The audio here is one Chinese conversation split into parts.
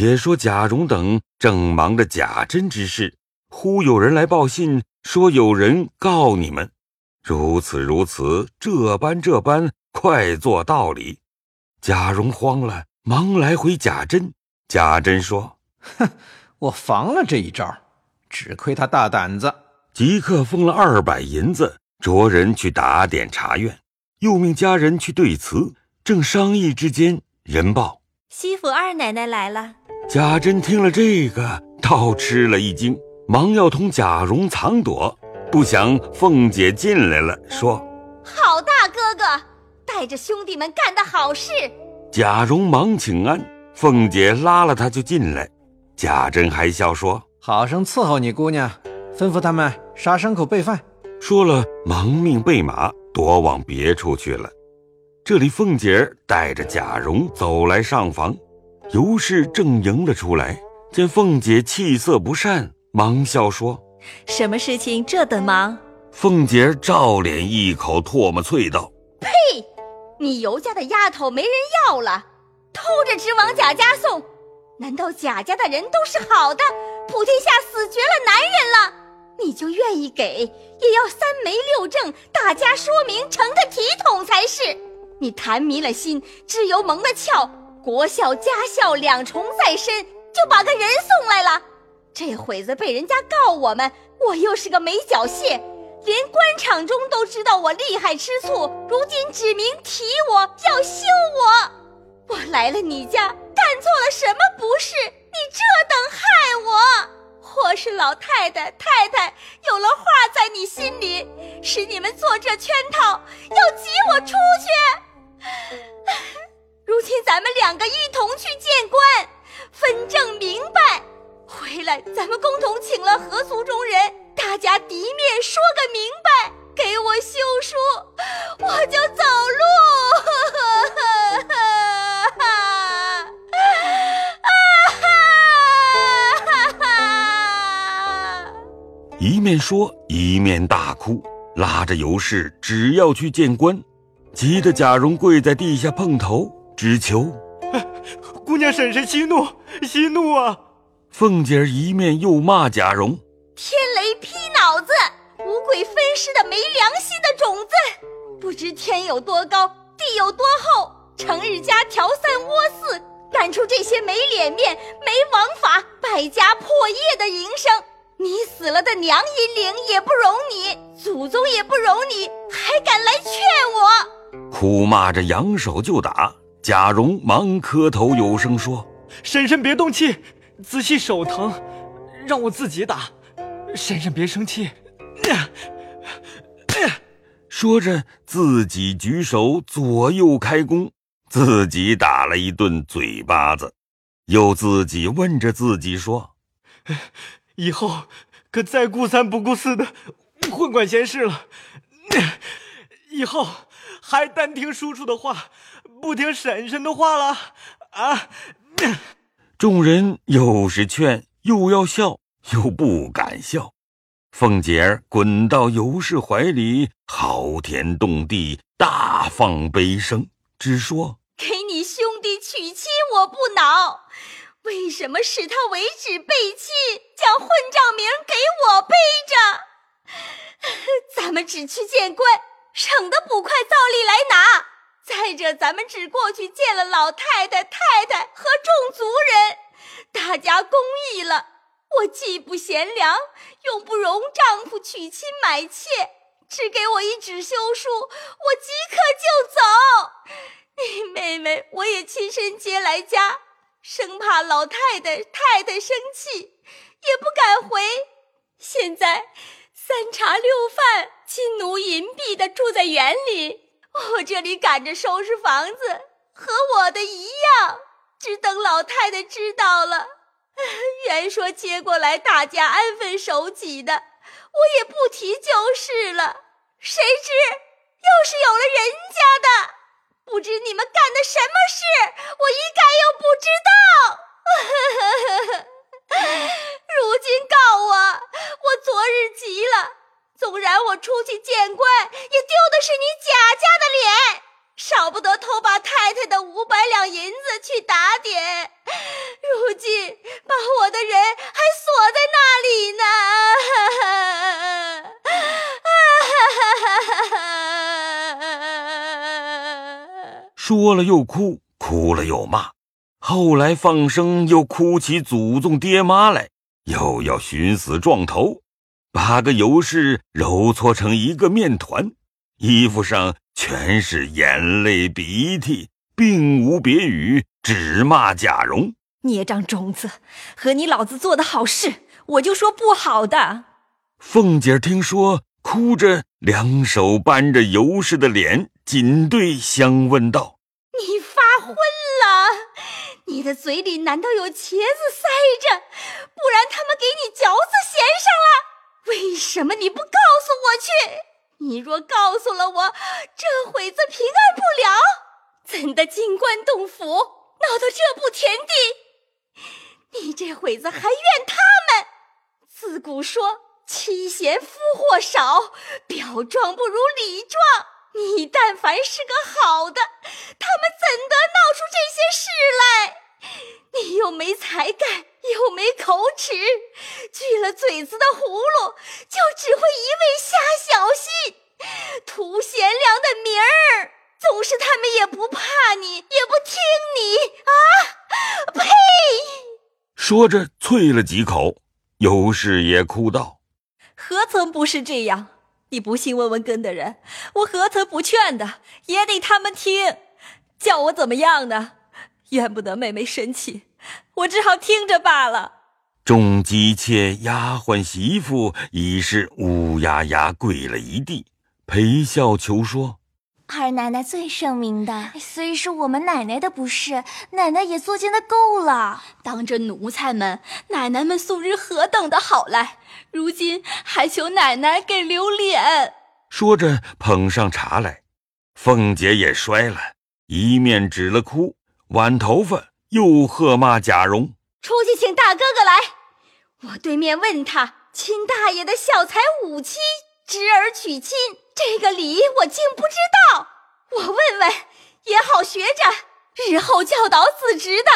且说贾蓉等正忙着贾珍之事，忽有人来报信，说有人告你们。如此如此，这般这般，快做道理。贾蓉慌了，忙来回贾珍。贾珍说：“哼，我防了这一招，只亏他大胆子。”即刻封了二百银子，着人去打点茶院，又命家人去对词。正商议之间，人报西府二奶奶来了。贾珍听了这个，倒吃了一惊，忙要同贾蓉藏躲。不想凤姐进来了，说：“好大哥哥，带着兄弟们干的好事。”贾蓉忙请安，凤姐拉了他就进来。贾珍还笑说：“好生伺候你姑娘，吩咐他们杀牲口备饭。”说了，忙命备马，躲往别处去了。这里凤姐儿带着贾蓉走来上房，尤氏正迎了出来，见凤姐气色不善，忙笑说。什么事情这等忙？凤姐照脸一口唾沫啐道：“呸！你尤家的丫头没人要了，偷着直往贾家送。难道贾家的人都是好的？普天下死绝了男人了，你就愿意给，也要三媒六证，大家说明，成个体统才是。你谈迷了心，只由蒙了窍，国孝家孝两重在身，就把个人送来了。”这会子被人家告我们，我又是个没脚蟹，连官场中都知道我厉害吃醋，如今指名提我要休我，我来了你家干错了什么不是？你这等害我，或是老太太太太有了话在你心里，使你们做这圈套，要挤我出去。如今咱们两个一同去见官，分证明白。回来，咱们共同请了合族中人，大家敌面说个明白，给我休书，我就走路。一面说一面大哭，拉着尤氏只要去见官，急得贾蓉跪在地下碰头，只求：“ 姑娘婶婶息怒，息怒啊！”凤姐儿一面又骂贾蓉：“天雷劈脑子，五鬼分尸的没良心的种子！不知天有多高，地有多厚，成日家调三窝四，干出这些没脸面、没王法、败家破业的营生。你死了的娘阴灵也不容你，祖宗也不容你，还敢来劝我！”哭骂着扬手就打。贾蓉忙磕头有声说：“婶婶别动气。”仔细手疼，让我自己打。婶婶别生气。说着，自己举手左右开弓，自己打了一顿嘴巴子，又自己问着自己说：“以后可再顾三不顾四的混管闲事了。以后还单听叔叔的话，不听婶婶的话了啊！”众人又是劝，又要笑，又不敢笑。凤姐儿滚到尤氏怀里，嚎天动地，大放悲声，只说：“给你兄弟娶亲，我不恼，为什么使他为止背弃，将混账名给我背着？咱们只去见官，省得捕快照例来拿。”再者，咱们只过去见了老太太、太太和众族人，大家公议了。我既不贤良，又不容丈夫娶亲买妾，只给我一纸休书，我即刻就走。妹妹，我也亲身接来家，生怕老太太、太太生气，也不敢回。现在三茶六饭，金奴银币的住在园里。我这里赶着收拾房子，和我的一样，只等老太太知道了。原说接过来，大家安分守己的，我也不提就是了。谁知又是有了人家的，不知你们干的什么事，我一概又不知道。如今告我，我昨日急了。纵然我出去见官也丢的是你贾家的脸少不得偷把太太的五百两银子去打点。如今把我的人还锁在那里呢。说了又哭哭了又骂后来放生又哭起祖宗爹妈来又要寻死撞头把个尤氏揉搓成一个面团，衣服上全是眼泪鼻涕，并无别语，只骂贾蓉。孽障种子，和你老子做的好事，我就说不好的。凤姐听说，哭着两手扳着尤氏的脸，紧对相问道：“你发昏了？你的嘴里难道有茄子塞着？不然他们给你嚼子衔上了？为什么你不告诉我去？你若告诉了我，这会子平安不了，怎的进关洞府，闹到这步田地？”你这会子还怨他们？自古说妻贤夫祸少，表状不如里状。你但凡是个好的，他们怎得闹出这些事来？你又没才干，又没口齿，锯了嘴子的葫芦，就只会一味瞎小心，图贤良的名儿。总是他们也不怕你，也不听你啊！呸！说着，啐了几口。尤氏也哭道：“何曾不是这样？你不信问问跟的人，我何曾不劝的？也得他们听，叫我怎么样呢？怨不得妹妹生气，我只好听着罢了。”众姬妾、丫鬟、媳妇已是乌压压跪了一地，陪笑求说。二奶奶最圣明的，虽是我们奶奶的不是，奶奶也作践的够了。当着奴才们，奶奶们素日何等的好来，如今还求奶奶给留脸。说着，捧上茶来，凤姐也摔了，一面止了哭，挽头发，又喝骂贾蓉：“出去请大哥哥来，我对面问他，亲大爷的孝才五妻，侄儿娶亲。”这个礼我竟不知道，我问问也好学着，日后教导子侄的。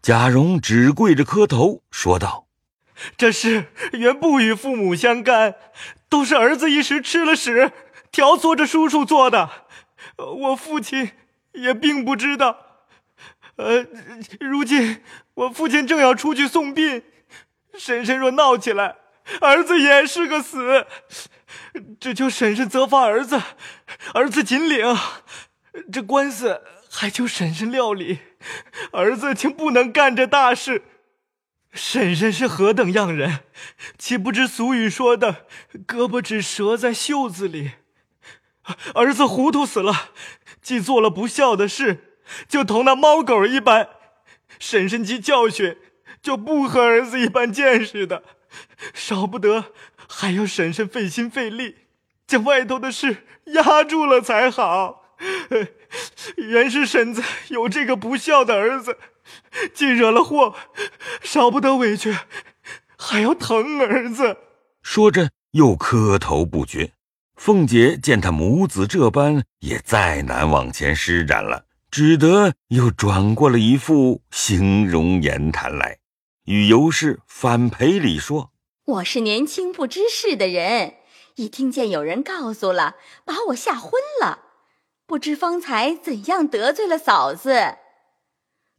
贾蓉只跪着磕头，说道：“这事原不与父母相干，都是儿子一时吃了屎，挑唆着叔叔做的。我父亲也并不知道。呃，如今我父亲正要出去送殡，婶婶若闹起来，儿子也是个死。”只求婶婶责罚儿子，儿子紧领。这官司还求婶婶料理，儿子竟不能干这大事。婶婶是何等样人，岂不知俗语说的“胳膊只折在袖子里”？儿子糊涂死了，既做了不孝的事，就同那猫狗一般。婶婶既教训，就不和儿子一般见识的，少不得。还要婶婶费心费力，将外头的事压住了才好。原是婶子有这个不孝的儿子，既惹了祸，少不得委屈，还要疼儿子。说着又磕头不绝。凤姐见他母子这般，也再难往前施展了，只得又转过了一副形容言谈来，与尤氏反赔礼说。我是年轻不知事的人，一听见有人告诉了，把我吓昏了。不知方才怎样得罪了嫂子。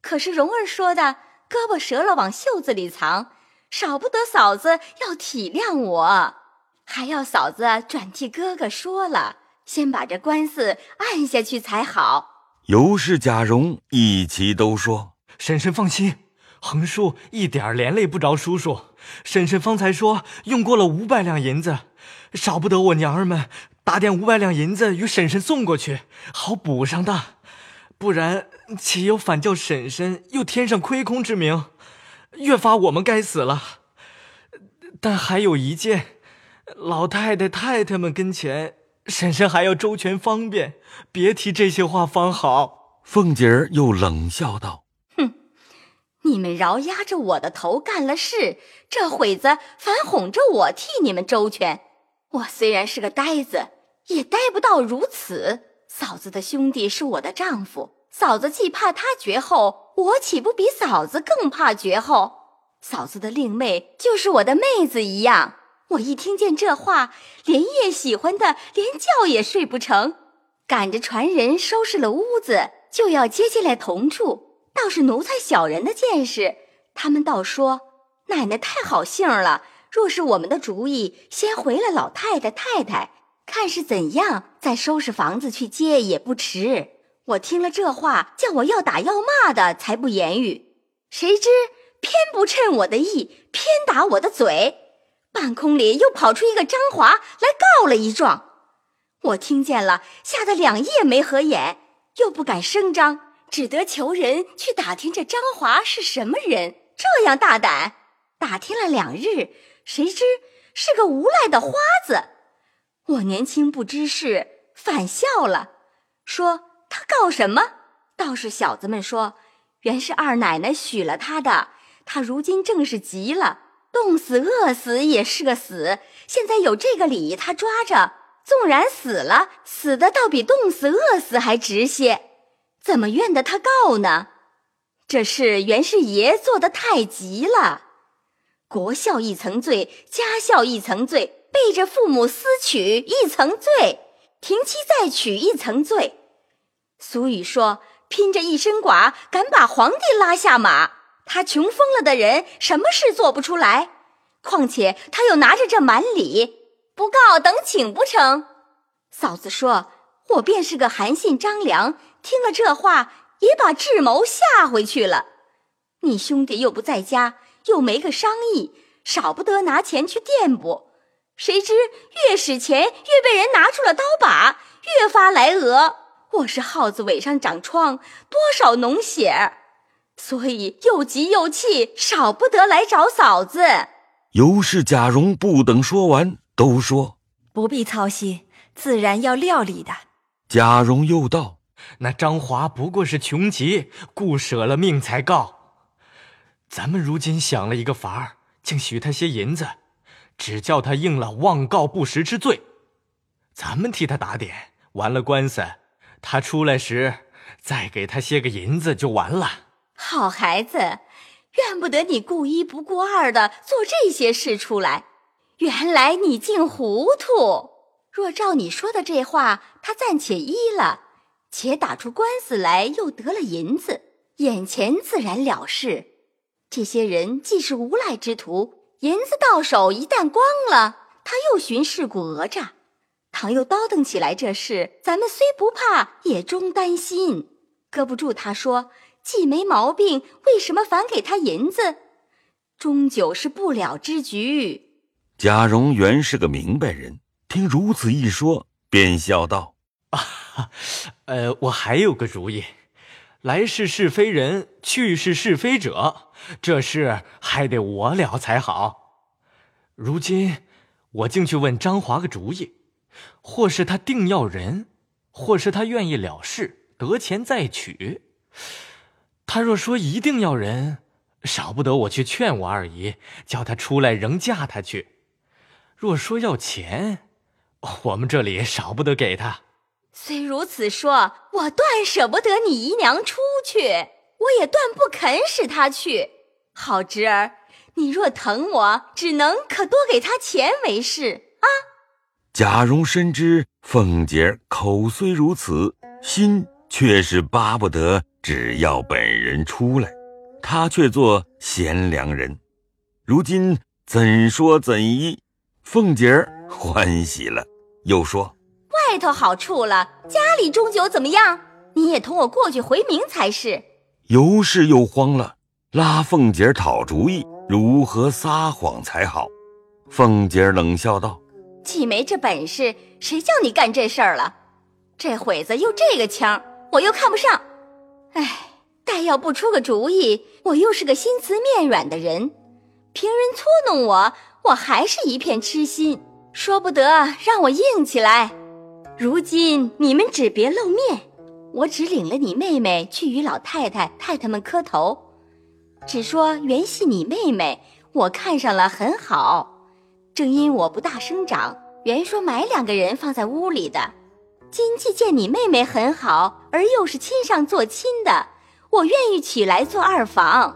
可是蓉儿说的胳膊折了往袖子里藏，少不得嫂子要体谅我，还要嫂子转替哥哥说了，先把这官司按下去才好。尤氏、贾蓉一齐都说：“婶婶放心。”横竖一点连累不着叔叔，婶婶方才说用过了五百两银子，少不得我娘儿们打点五百两银子与婶婶送过去，好补上的，不然岂有反叫婶婶又添上亏空之名，越发我们该死了。但还有一件，老太太太太们跟前，婶婶还要周全方便，别提这些话方好。凤姐儿又冷笑道。哼你们饶压着我的头干了事，这会子反哄着我替你们周全。我虽然是个呆子，也呆不到如此。嫂子的兄弟是我的丈夫，嫂子既怕他绝后，我岂不比嫂子更怕绝后？嫂子的令妹就是我的妹子一样。我一听见这话，连夜喜欢的连觉也睡不成，赶着传人收拾了屋子。就要接进来同住，倒是奴才小人的见识。他们倒说奶奶太好性了，若是我们的主意，先回了老太太太太，看是怎样，再收拾房子去接也不迟。我听了这话，叫我要打要骂的，才不言语。谁知偏不趁我的意，偏打我的嘴。半空里又跑出一个张华来告了一状。我听见了，吓得两夜没合眼，又不敢声张，只得求人去打听这张华是什么人。这样大胆，打听了两日，谁知是个无赖的花子。我年轻不知事，反笑了，说。他告什么？倒是小子们说，原是二奶奶许了他的。他如今正是急了，冻死饿死也是个死。现在有这个理，他抓着，纵然死了，死的倒比冻死饿死还值些。怎么怨得他告呢？这事原是爷做的太急了。国孝一层罪，家孝一层罪，背着父母私娶一层罪，停妻再娶一层罪。俗语说：“拼着一身剐，敢把皇帝拉下马。”他穷疯了的人，什么事做不出来？况且他又拿着这满礼，不告等请不成？嫂子说：“我便是个韩信张良，听了这话，也把智谋吓回去了。你兄弟又不在家，又没个商议，少不得拿钱去垫补。谁知越使钱，越被人拿出了刀把，越发来讹。”我是耗子尾上长疮，多少脓血，所以又急又气，少不得来找嫂子。尤氏、贾蓉不等说完，都说不必操心，自然要料理的。贾蓉又道：“那张华不过是穷急，故舍了命才告。咱们如今想了一个法儿，竟许他些银子，只叫他应了妄告不实之罪，咱们替他打点，完了官司。”他出来时，再给他些个银子就完了。好孩子，怨不得你顾一不顾二的做这些事出来。原来你竟糊涂。若照你说的这话，他暂且依了，且打出官司来，又得了银子，眼前自然了事。这些人既是无赖之徒，银子到手一旦光了，他又寻事故讹诈。倘又叨腾起来这事，咱们虽不怕，也终担心。搁不住他说，既没毛病，为什么反给他银子？终究是不了之局。贾蓉原是个明白人，听如此一说，便笑道：“啊，呃，我还有个主意。来世是非人，去世是非者，这事还得我了才好。如今我竟去问张华个主意。”或是他定要人，或是他愿意了事，得钱再娶。他若说一定要人，少不得我去劝我二姨，叫她出来仍嫁他去；若说要钱，我们这里少不得给他。虽如此说，我断舍不得你姨娘出去，我也断不肯使她去。好侄儿，你若疼我，只能可多给他钱为是啊。贾蓉深知凤姐口虽如此，心却是巴不得只要本人出来，他却做贤良人。如今怎说怎依？凤姐儿欢喜了，又说：“外头好处了，家里终究怎么样？你也同我过去回明才是。”尤氏又慌了，拉凤姐儿讨主意，如何撒谎才好？凤姐儿冷笑道。既没这本事，谁叫你干这事儿了？这会子又这个腔，我又看不上。哎，但要不出个主意，我又是个心慈面软的人，平人搓弄我，我还是一片痴心，说不得让我硬起来。如今你们只别露面，我只领了你妹妹去与老太太太太们磕头，只说原系你妹妹，我看上了很好。正因我不大生长，原说买两个人放在屋里的。今既见你妹妹很好，而又是亲上做亲的，我愿意娶来做二房。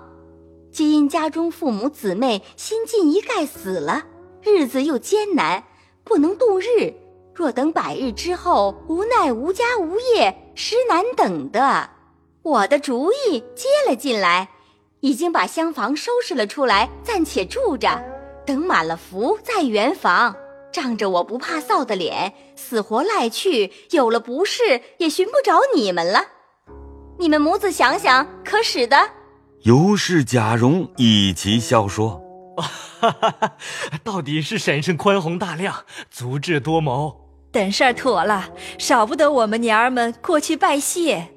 既因家中父母姊妹新近一概死了，日子又艰难，不能度日。若等百日之后，无奈无家无业，实难等的。我的主意接了进来，已经把厢房收拾了出来，暂且住着，等满了福再圆房。仗着我不怕臊的脸，死活赖去，有了不是也寻不着你们了。你们母子想想，可使得？尤氏、贾蓉一齐笑说：“哈哈哈，到底是婶婶宽宏大量，足智多谋。等事儿妥了，少不得我们娘儿们过去拜谢。”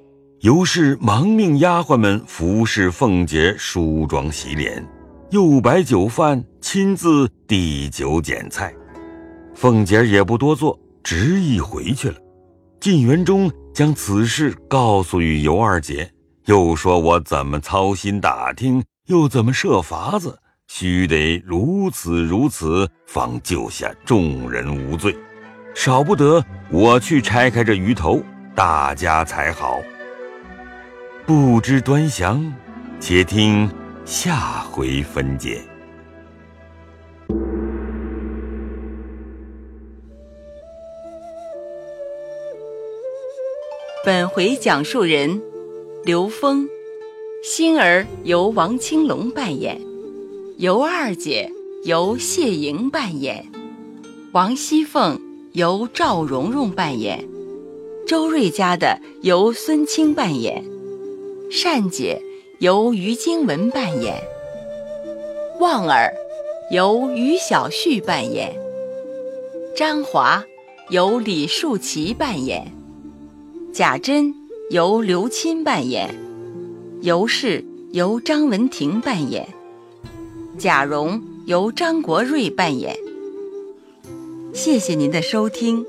尤氏忙命丫鬟们服侍凤姐梳妆洗脸，又摆酒饭，亲自递酒捡菜。凤姐也不多做，执意回去了。进园中将此事告诉与尤二姐，又说我怎么操心打听，又怎么设法子，须得如此如此，方救下众人无罪。少不得我去拆开这鱼头，大家才好。不知端详，且听下回分解。本回讲述人刘峰，星儿由王青龙扮演，尤二姐由谢莹扮演，王熙凤由赵蓉蓉扮演，周瑞家的由孙清扮演，善姐由于经文扮演，旺儿由于小旭扮演，张华由李树奇扮演。贾珍由刘钦扮演，尤氏由张文婷扮演，贾蓉由张国瑞扮演。谢谢您的收听。